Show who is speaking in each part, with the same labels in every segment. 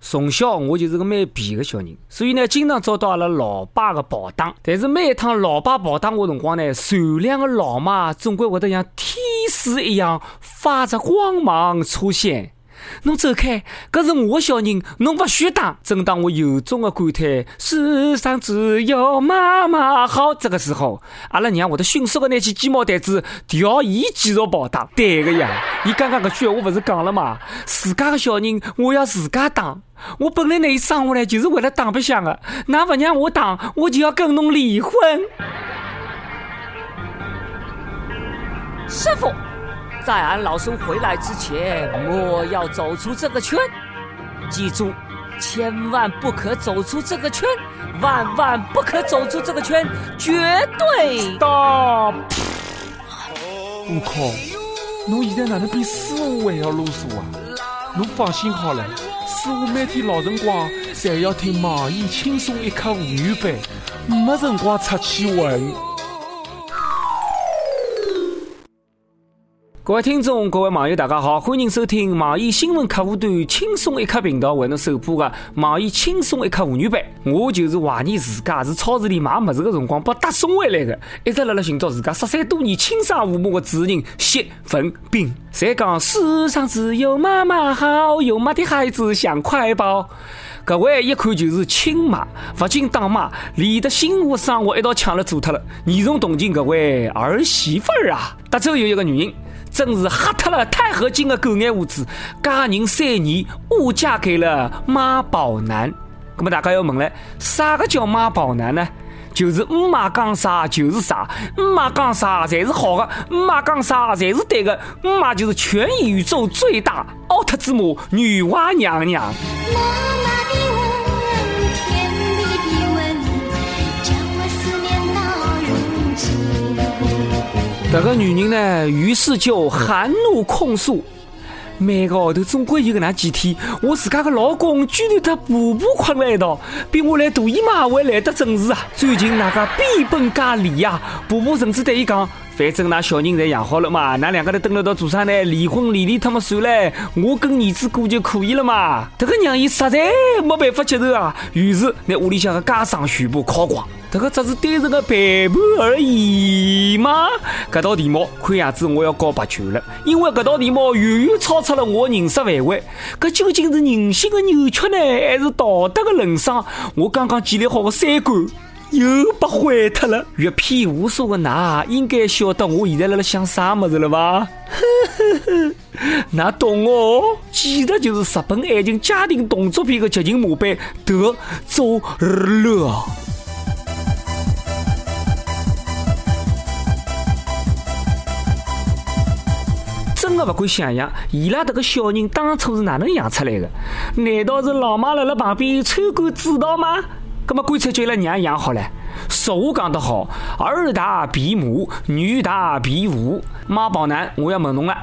Speaker 1: 从小我就是个蛮皮的小人，所以呢，经常遭到阿拉老爸的暴打。但是每一趟老爸暴打我辰光呢，善良的老妈总归会得像天使一样发着光芒出现。侬走开，搿是我的小人，侬勿许打。正当我由衷的感叹世上只有妈妈好这个时候，阿拉娘会得迅速的拿起鸡毛掸子调伊继续暴打。对个呀，伊刚刚搿句话勿是讲了嘛？自家的小人我要自家打。我本来拿伊生下来就是为了打白相的，㑚勿让我打，我就要跟侬离婚。
Speaker 2: 师傅。在俺老孙回来之前，莫要走出这个圈。记住，千万不可走出这个圈，万万不可走出这个圈，绝对。
Speaker 1: Stop！
Speaker 3: 悟空，侬现在哪能比师傅还要啰嗦啊？侬放心好了，师傅每天老辰光侪要听网易轻松一刻无语版，没辰光出去混。
Speaker 1: 各位听众，各位网友，大家好，欢迎收听网易新闻客户端轻松一刻频道为侬首播的网易轻松一刻妇女版。我就是怀疑自家是超市里买物事的辰光被搭送回来的，一直辣辣寻找自家失散多年亲生父母的主人谢文斌。侪讲世上只有妈妈好，有妈的孩子像块宝。各位一看就是亲妈，勿仅当妈，连得媳妇生活一道抢了做脱了，严重同情各位儿媳妇儿啊！德州有一个女人。真是吓脱了钛合金的狗眼胡子，嫁人三年误嫁给了妈宝男。那么大家要问了，啥个叫妈宝男呢？就是姆妈讲啥就是啥，姆妈讲啥才是好的，姆妈讲啥才是对的，姆妈就是全宇宙最大奥特之母女娲娘娘。这个女人呢，于是就含怒控诉：每个号头总归有个那几天，我自家个老公居然和婆婆困了一道，比我来大姨妈还来得准时啊！最近那个变本加厉呀，婆婆甚至对伊讲。反正那小人侪养好了嘛，那两个人蹲了到做啥呢？离婚离离他们算了，我跟儿子过就可以了嘛。这个让伊实在没办法接受啊，于是拿屋里向的家当全部敲光。这个只是单纯的陪伴而已嘛。这道题目看样子我要告白球了，因为这道题目远远超出了我认识范围。这究竟是人性的扭曲呢，还是道德的沦丧？我刚刚建立好的三观。又被毁掉了。阅片无数的衲，应该晓得我现在辣辣想啥么子了吧？呵呵呵，那懂哦，简直就是日本爱情家庭动作片的剧情模板，德州乐。真的不敢想象，伊拉这个小人当初是哪能养出来的？难道是老妈辣辣旁边参观指导吗？那么干脆就伊拉娘养好了。俗话讲得好，儿大必母，女大必父。妈宝男，我要问侬了，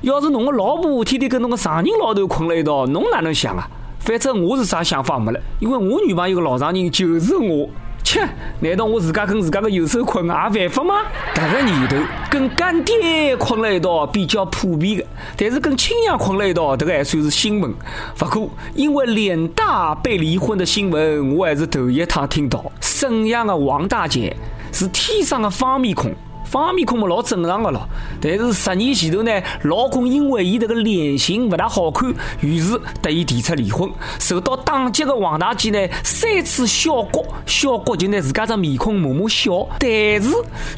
Speaker 1: 要是侬个老婆天天跟侬个丈人老头困了一道，侬哪能想啊？反正我是啥想法没了，因为我女朋友个老丈人就是我。切，难道我自家跟自家的右手困也犯法吗？这个年头跟干爹困了一道比较普遍的，但是跟亲娘困了一道，这个还算是新闻。不过因为脸大被离婚的新闻，我还是头一趟听到。沈阳的王大姐是天生的方面孔。方面孔嘛老正常的咯，但是十年前头呢，老公因为伊迭个脸型勿大好看，于是特伊提出离婚。受到打击的王大姐呢，三次削骨，削骨就拿自家只面孔默默笑，但是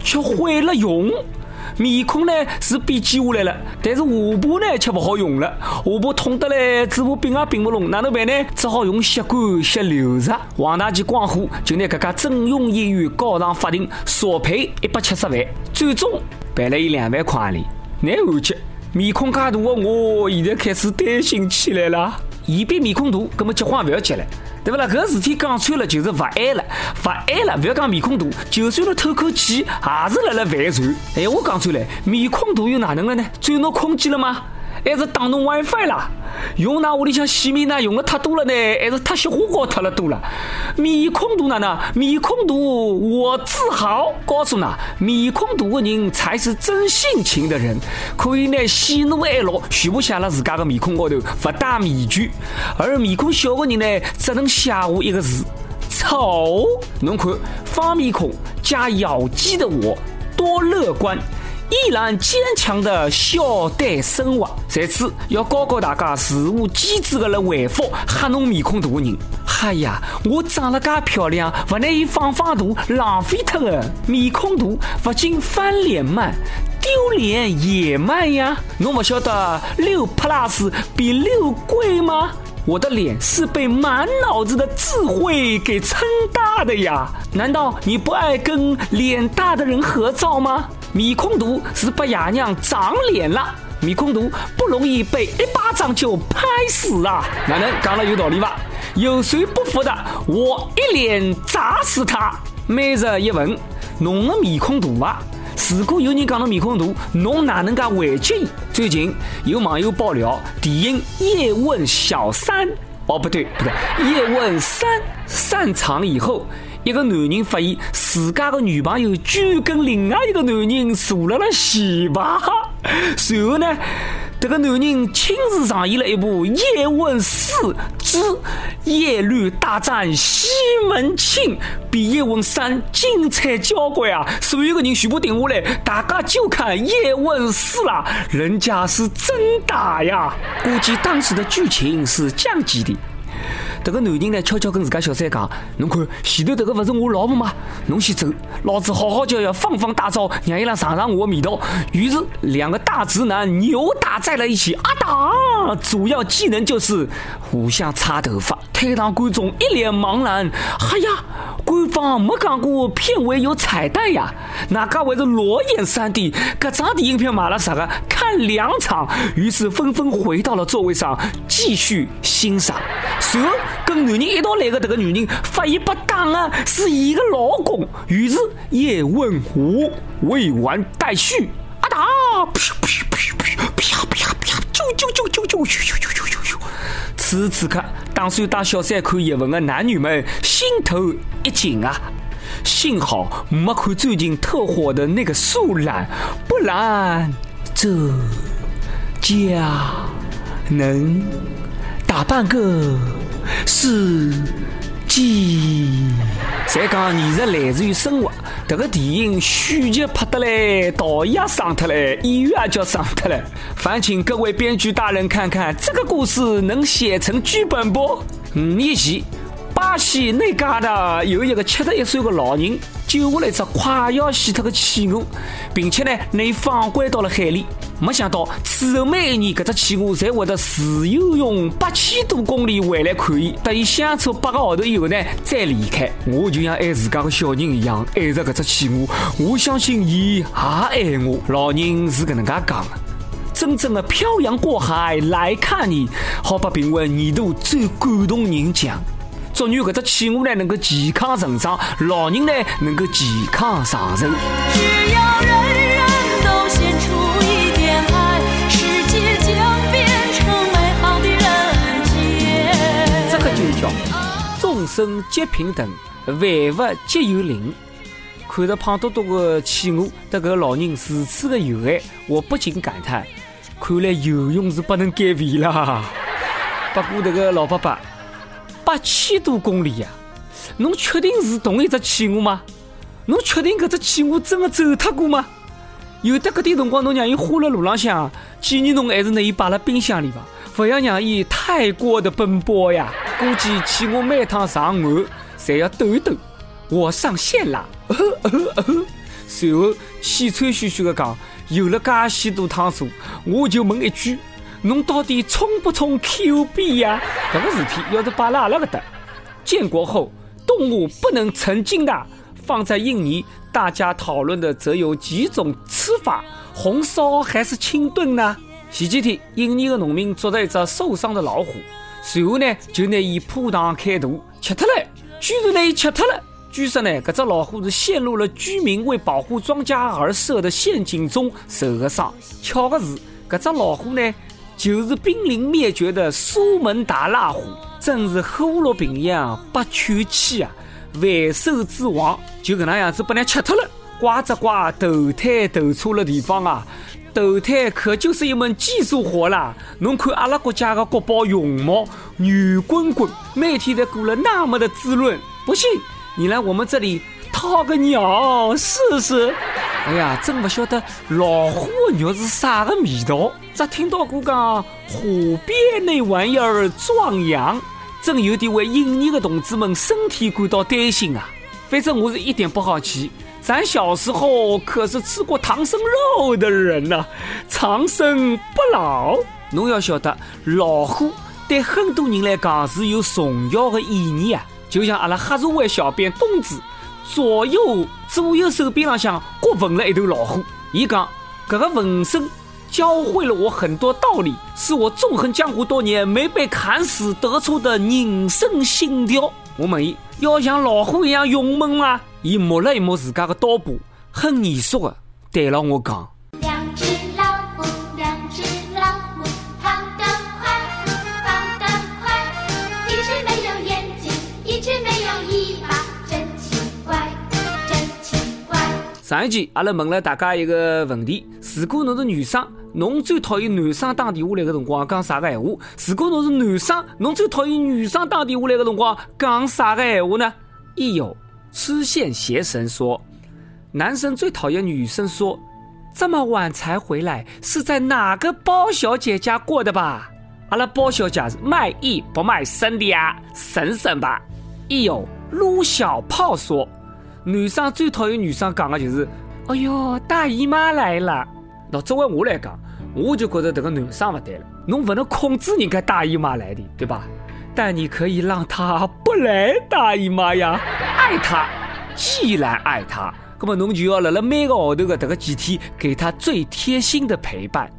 Speaker 1: 却毁了容。面孔呢是变尖下来了，但是下巴呢却不好用了，下巴痛得嘞，嘴巴并也并不拢，哪能办呢？只好用吸管吸流食。王大姐光火，就拿这家整容医院告上法庭，索赔一百七十万，最终赔了伊两万块钿。难而及，面孔介大的我，现在开始担心起来了。伊比面孔大，根本结婚不要结了。对不啦？搿事体讲穿了就是勿爱了，勿爱了，勿要讲面孔大，就算侬透口气，也是辣辣犯罪。哎，我讲穿了，面孔大又哪能了呢？占侬空间了吗？还是打侬 WiFi 啦？用那屋里向洗面奶用的太多了呢，还是太雪花膏脱了多了？面孔大哪呢？面孔大我自豪，告诉那面孔大的人才是真性情的人，可以呢喜怒哀乐全部写了自家的面孔高头，不带面具。而面孔小的人呢，只能写下一个字：丑。侬看，方面孔加咬肌的我，多乐观。依然坚强的笑对生活，在此要告告大家，肆无机智的来回复吓侬面孔大的人。哎呀，我长了噶漂亮，不能以放放大浪费脱的。面孔大不仅翻脸慢，丢脸也慢呀。侬不晓得六 plus 比六贵吗？我的脸是被满脑子的智慧给撑大的呀。难道你不爱跟脸大的人合照吗？面孔大是把爷娘长脸了，面孔大不容易被一巴掌就拍死啊！哪能讲了有道理吧？有谁不服的？我一脸砸死他！每日一问，侬的面孔大吗？如果有人讲侬面孔大，侬哪能噶回击？最近有网友爆料，电影《叶问小三》哦不对不对，《叶问三》散场以后。一个男人发现自家的女朋友居然跟另外一个男人坐了了戏吧，随后呢，这个男人亲自上演了一部《叶问四之叶绿大战西门庆》，比《叶问三》精彩交关啊！所有的人全部停下来，大家就看《叶问四》了，人家是真打呀！估计当时的剧情是这样子的。这个男人呢，悄悄跟自家小三讲：“侬看，前头这个不是我老婆吗？侬先走，老子好好教要放放大招，让伊拉尝尝我的味道。”于是，两个大直男扭打在了一起。啊打！主要技能就是互相擦头发。台上观众一脸茫然。哎呀，官方没讲过片尾有彩蛋呀？哪家会是裸眼 3D？这张电影票买了啥个？看两场。于是纷纷回到了座位上，继续欣赏。蛇。跟男人一道来的这个女人发现不当啊，是一个老公。于是叶问五未完待续。啊哒！啪啪啪啪啪啪啪！啾啾啾啾啾啾啾啾啾！此时此刻，打算带小三看叶问的男女们心头一紧啊！幸好没看最近特火的那个树懒，不然这家能打半个。世纪。再讲艺术来自于生活，这个电影续集拍得嘞，导演也上特嘞，演员也叫上特嘞。烦请各位编剧大人看看，这个故事能写成剧本不？五年前，巴西那旮达有一个七十一岁的老人，救下了一只快要死掉的企鹅，并且呢，内放归到了海里。没想到，此后每一年，搿只企鹅侪会得自由泳八千多公里回来看伊，等伊相处八个号头以后呢，再离开。我就像爱自家的小人一样爱着搿只企鹅，我相信伊也爱我。老人是搿能介讲的。真正的漂洋过海来看你，好被评为年度最感动人奖。祝愿搿只企鹅呢能够健康成长，老人呢能够健康长寿。只要人生皆平等，万物皆有灵。看着胖嘟嘟的企鹅，对搿个老人如此的友爱，我不禁感叹：看来游泳是不能减肥了。不过这个老伯伯，八千多公里呀，侬确定是同一只企鹅吗？侬确定搿只企鹅真的走脱过吗？有得搿点辰光，侬让伊花了路浪向，建议侬还是拿伊摆辣冰箱里吧。勿要让伊太过的奔波呀！估计去我每趟上岸，侪要抖一抖。我上线了，随后气喘吁吁的讲：“游了介许多趟数，我就问一句，侬到底充不充 Q 币呀？这个事体要是摆了阿拉搿搭，建国后动物不能成精的，放在印尼，大家讨论的则有几种吃法：红烧还是清炖呢？”前几天，印尼的农民捉到一只受伤的老虎，随后呢就拿伊破膛开肚吃脱了，居然拿伊吃脱了。据说呢，搿只老虎是陷入了居民为保护庄稼而设的陷阱中受的伤。巧的是，搿只老虎呢就是濒临灭绝的苏门答腊虎，真是虎落平阳被犬欺啊！万兽之王就搿能样子把人吃脱了，呱只呱投胎投错了地方啊！投胎可就是一门技术活啦！侬看阿拉国家的国宝熊猫圆滚滚，每天都过了那么的滋润，不信你来我们这里掏个鸟试试。哎呀，真不晓得老虎的肉是啥个味道。只听到过讲虎鞭那玩意儿壮阳，真有点为印尼的同志们身体感到担心啊。反正我是一点不好奇。咱小时候可是吃过唐僧肉的人呐，长生不老。侬要晓得，老虎对很多人来讲是有重要的意义啊。就像阿拉黑社会小编东子，左右左右手臂上向各纹了一头老虎。伊讲，这个纹身教会了我很多道理，是我纵横江湖多年没被砍死得出的人生信条。我问伊，要像老虎一样勇猛吗？伊摸了一摸自家的刀把，很严肃的对了我讲：“，”上一集阿拉问了大家一个问题：如果侬是女生，侬最讨厌男生打电话来个辰光讲啥个闲话？如果侬是男生，侬最讨厌女生打电话来个辰光讲啥个闲话呢？一有。痴线邪神说：“男生最讨厌女生说这么晚才回来，是在哪个包小姐家过的吧？阿拉包小姐是卖艺不卖身的呀，省省吧。”一有撸小炮说：“女生最讨厌女生讲的就是，哎呦，大姨妈来了。那作为我来讲，我就觉得这个男生不对了，侬不能控制人家大姨妈来的，对吧？”但你可以让他不来大姨妈呀！爱他，既然爱他，那么侬就要辣辣每个号头的这个几天给他最贴心的陪伴。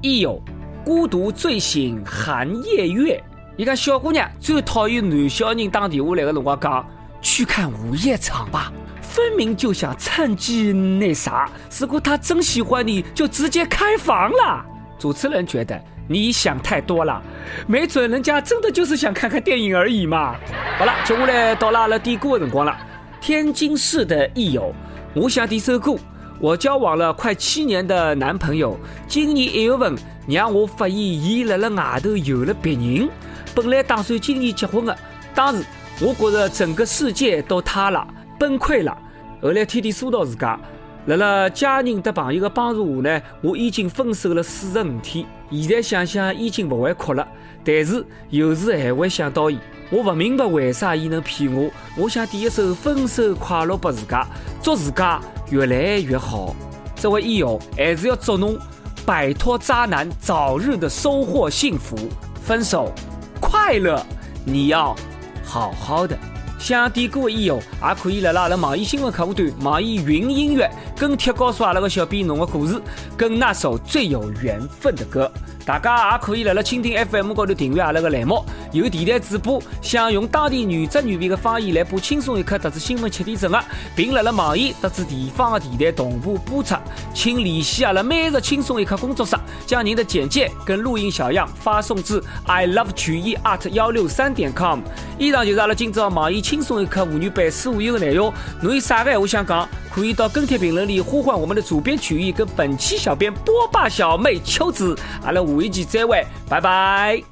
Speaker 1: 一有孤独醉醒寒夜月，一个小姑娘最讨厌男小人打电话来的辰光讲去看午夜场吧，分明就想趁机那啥。如果他真喜欢你，就直接开房了。主持人觉得。你想太多了，没准人家真的就是想看看电影而已嘛。好了，接下来到了阿拉点歌的辰光了。天津市的益友，我想点首歌。我交往了快七年的男朋友，今年一月份让我发现伊辣辣外头有了别人。本来打算今年结婚的，当时我觉得整个世界都塌了，崩溃了。后来天天疏导自家。辣辣家人和朋友的帮助下呢，我已经分手了四十五天。现在想想已经不会哭了，但是有时还会想到伊。我不明白为啥伊能骗我。我想点一首《分手快乐》给自家，祝自家越来越好。这位益友还是要祝侬摆脱渣男，早日的收获幸福。分手快乐，你要好好的。想点歌的益友，也可以来阿拉网易新闻客户端、网易云音乐跟帖告诉阿拉个小编侬的故事，跟那首最有缘分的歌。大家也可以来了蜻蜓 FM 高头订阅阿拉个栏目，有电台主播想用当地原汁原味的方言来播轻松一刻特子新闻七点整的，并来了网易特子地方的电台同步播出，请联系阿拉每日轻松一刻工作室，将您的简介跟录音小样发送至 i love 曲艺 art 幺六三点 com。以上就是阿拉今朝网易轻松一刻妇女版所有的内容，侬有啥个话想讲？可以到跟帖评论里呼唤我们的主编曲艺跟本期小编波霸小妹秋子，阿拉下一期再会，拜拜。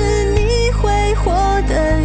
Speaker 4: 是你会获得。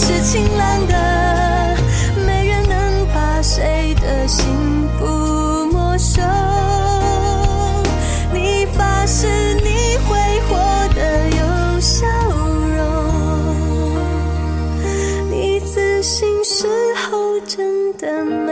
Speaker 4: 是晴朗的。没人能把谁的幸福没收。你发誓你会活得有笑容，你自信时候真的吗？